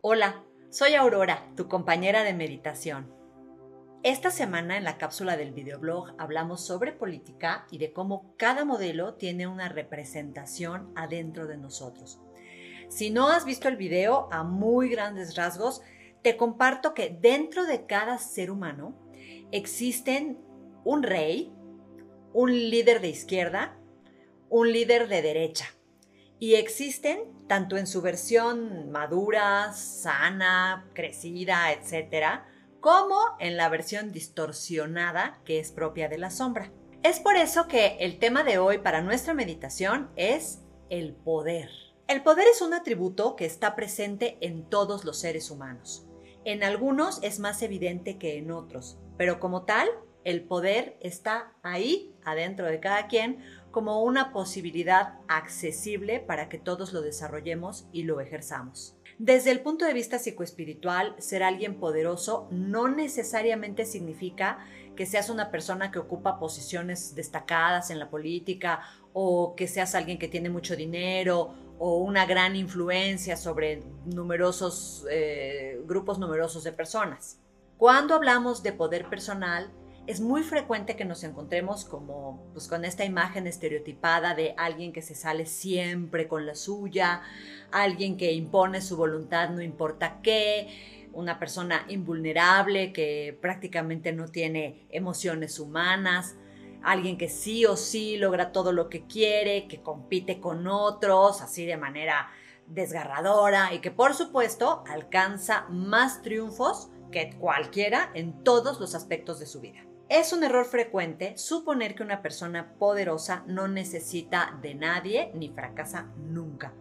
Hola, soy Aurora, tu compañera de meditación. Esta semana en la cápsula del videoblog hablamos sobre política y de cómo cada modelo tiene una representación adentro de nosotros. Si no has visto el video a muy grandes rasgos, te comparto que dentro de cada ser humano existen un rey, un líder de izquierda, un líder de derecha. Y existen, tanto en su versión madura, sana, crecida, etc., como en la versión distorsionada que es propia de la sombra. Es por eso que el tema de hoy para nuestra meditación es el poder. El poder es un atributo que está presente en todos los seres humanos. En algunos es más evidente que en otros, pero como tal, el poder está ahí, adentro de cada quien, como una posibilidad accesible para que todos lo desarrollemos y lo ejerzamos. Desde el punto de vista psicoespiritual, ser alguien poderoso no necesariamente significa que seas una persona que ocupa posiciones destacadas en la política o que seas alguien que tiene mucho dinero o una gran influencia sobre numerosos eh, grupos numerosos de personas. Cuando hablamos de poder personal, es muy frecuente que nos encontremos como pues, con esta imagen estereotipada de alguien que se sale siempre con la suya, alguien que impone su voluntad no importa qué, una persona invulnerable que prácticamente no tiene emociones humanas, alguien que sí o sí logra todo lo que quiere, que compite con otros así de manera desgarradora y que por supuesto alcanza más triunfos que cualquiera en todos los aspectos de su vida. Es un error frecuente suponer que una persona poderosa no necesita de nadie ni fracasa nunca.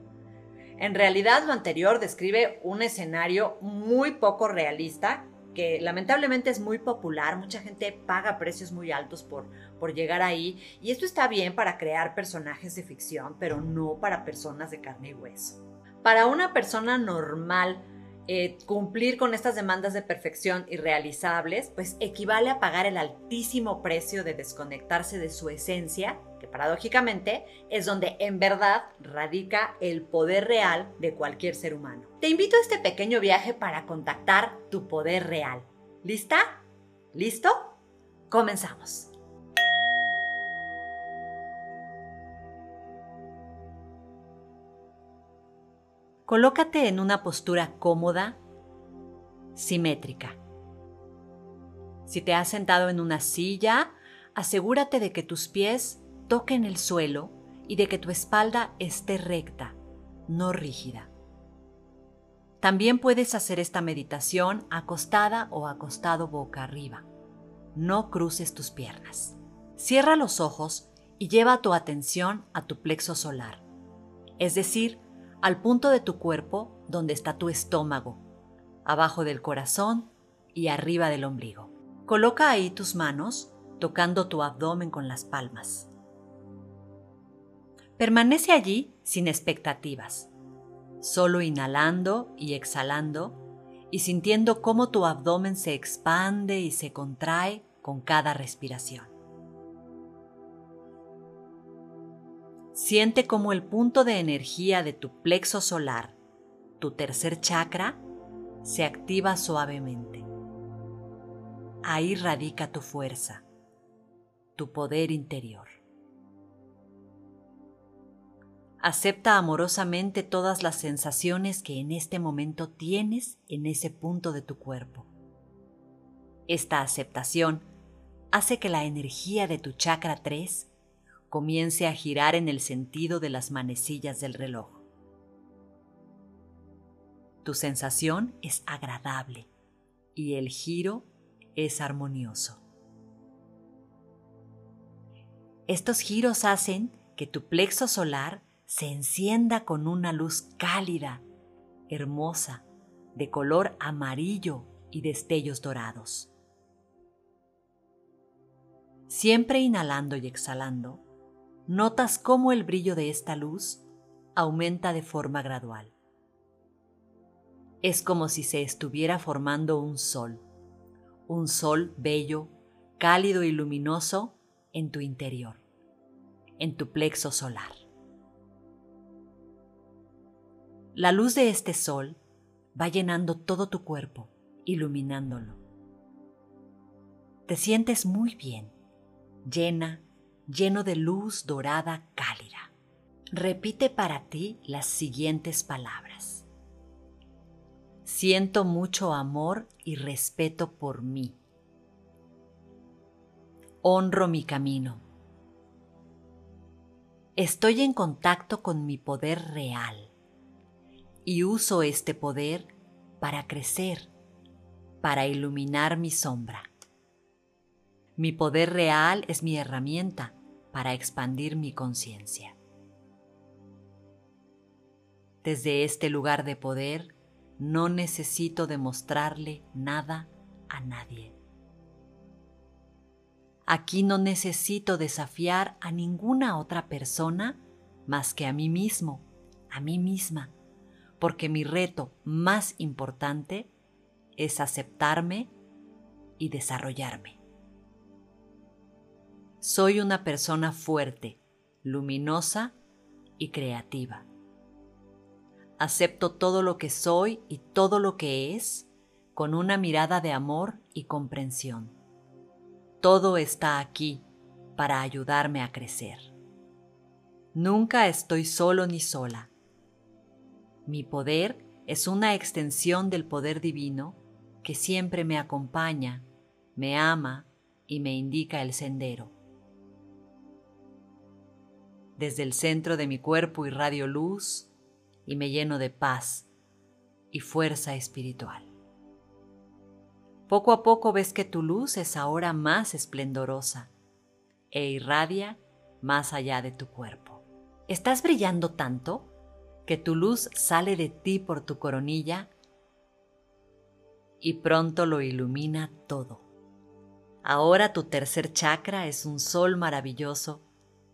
En realidad lo anterior describe un escenario muy poco realista que lamentablemente es muy popular, mucha gente paga precios muy altos por, por llegar ahí y esto está bien para crear personajes de ficción, pero no para personas de carne y hueso. Para una persona normal, eh, cumplir con estas demandas de perfección irrealizables, pues equivale a pagar el altísimo precio de desconectarse de su esencia, que paradójicamente es donde en verdad radica el poder real de cualquier ser humano. Te invito a este pequeño viaje para contactar tu poder real. ¿Lista? ¿Listo? Comenzamos. Colócate en una postura cómoda, simétrica. Si te has sentado en una silla, asegúrate de que tus pies toquen el suelo y de que tu espalda esté recta, no rígida. También puedes hacer esta meditación acostada o acostado boca arriba. No cruces tus piernas. Cierra los ojos y lleva tu atención a tu plexo solar, es decir, al punto de tu cuerpo donde está tu estómago, abajo del corazón y arriba del ombligo. Coloca ahí tus manos tocando tu abdomen con las palmas. Permanece allí sin expectativas, solo inhalando y exhalando y sintiendo cómo tu abdomen se expande y se contrae con cada respiración. Siente cómo el punto de energía de tu plexo solar, tu tercer chakra, se activa suavemente. Ahí radica tu fuerza, tu poder interior. Acepta amorosamente todas las sensaciones que en este momento tienes en ese punto de tu cuerpo. Esta aceptación hace que la energía de tu chakra 3 comience a girar en el sentido de las manecillas del reloj. Tu sensación es agradable y el giro es armonioso. Estos giros hacen que tu plexo solar se encienda con una luz cálida, hermosa, de color amarillo y destellos dorados. Siempre inhalando y exhalando, notas cómo el brillo de esta luz aumenta de forma gradual. Es como si se estuviera formando un sol, un sol bello, cálido y luminoso en tu interior, en tu plexo solar. La luz de este sol va llenando todo tu cuerpo, iluminándolo. Te sientes muy bien, llena, lleno de luz dorada cálida. Repite para ti las siguientes palabras. Siento mucho amor y respeto por mí. Honro mi camino. Estoy en contacto con mi poder real y uso este poder para crecer, para iluminar mi sombra. Mi poder real es mi herramienta para expandir mi conciencia. Desde este lugar de poder, no necesito demostrarle nada a nadie. Aquí no necesito desafiar a ninguna otra persona más que a mí mismo, a mí misma, porque mi reto más importante es aceptarme y desarrollarme. Soy una persona fuerte, luminosa y creativa acepto todo lo que soy y todo lo que es con una mirada de amor y comprensión. Todo está aquí para ayudarme a crecer. Nunca estoy solo ni sola. Mi poder es una extensión del poder divino que siempre me acompaña, me ama y me indica el sendero. Desde el centro de mi cuerpo irradio luz, y me lleno de paz y fuerza espiritual. Poco a poco ves que tu luz es ahora más esplendorosa e irradia más allá de tu cuerpo. Estás brillando tanto que tu luz sale de ti por tu coronilla y pronto lo ilumina todo. Ahora tu tercer chakra es un sol maravilloso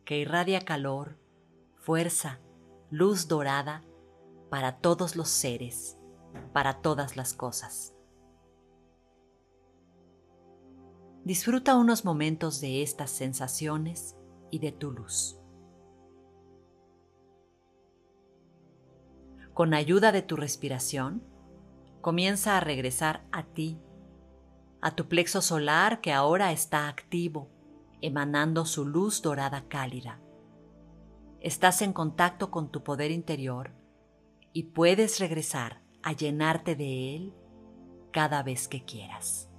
que irradia calor, fuerza, luz dorada para todos los seres, para todas las cosas. Disfruta unos momentos de estas sensaciones y de tu luz. Con ayuda de tu respiración, comienza a regresar a ti, a tu plexo solar que ahora está activo, emanando su luz dorada cálida. Estás en contacto con tu poder interior y puedes regresar a llenarte de Él cada vez que quieras.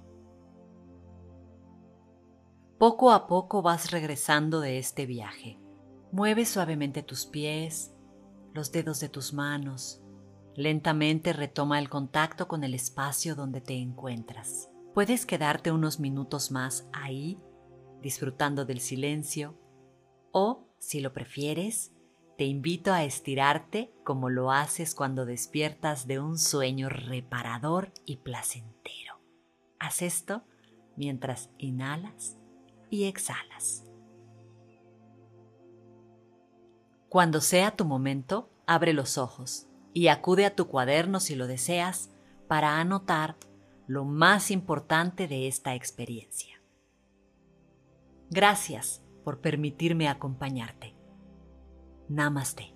Poco a poco vas regresando de este viaje. Mueve suavemente tus pies, los dedos de tus manos. Lentamente retoma el contacto con el espacio donde te encuentras. Puedes quedarte unos minutos más ahí, disfrutando del silencio, o, si lo prefieres, te invito a estirarte como lo haces cuando despiertas de un sueño reparador y placentero. Haz esto mientras inhalas y exhalas. Cuando sea tu momento, abre los ojos y acude a tu cuaderno si lo deseas para anotar lo más importante de esta experiencia. Gracias por permitirme acompañarte. Namaste.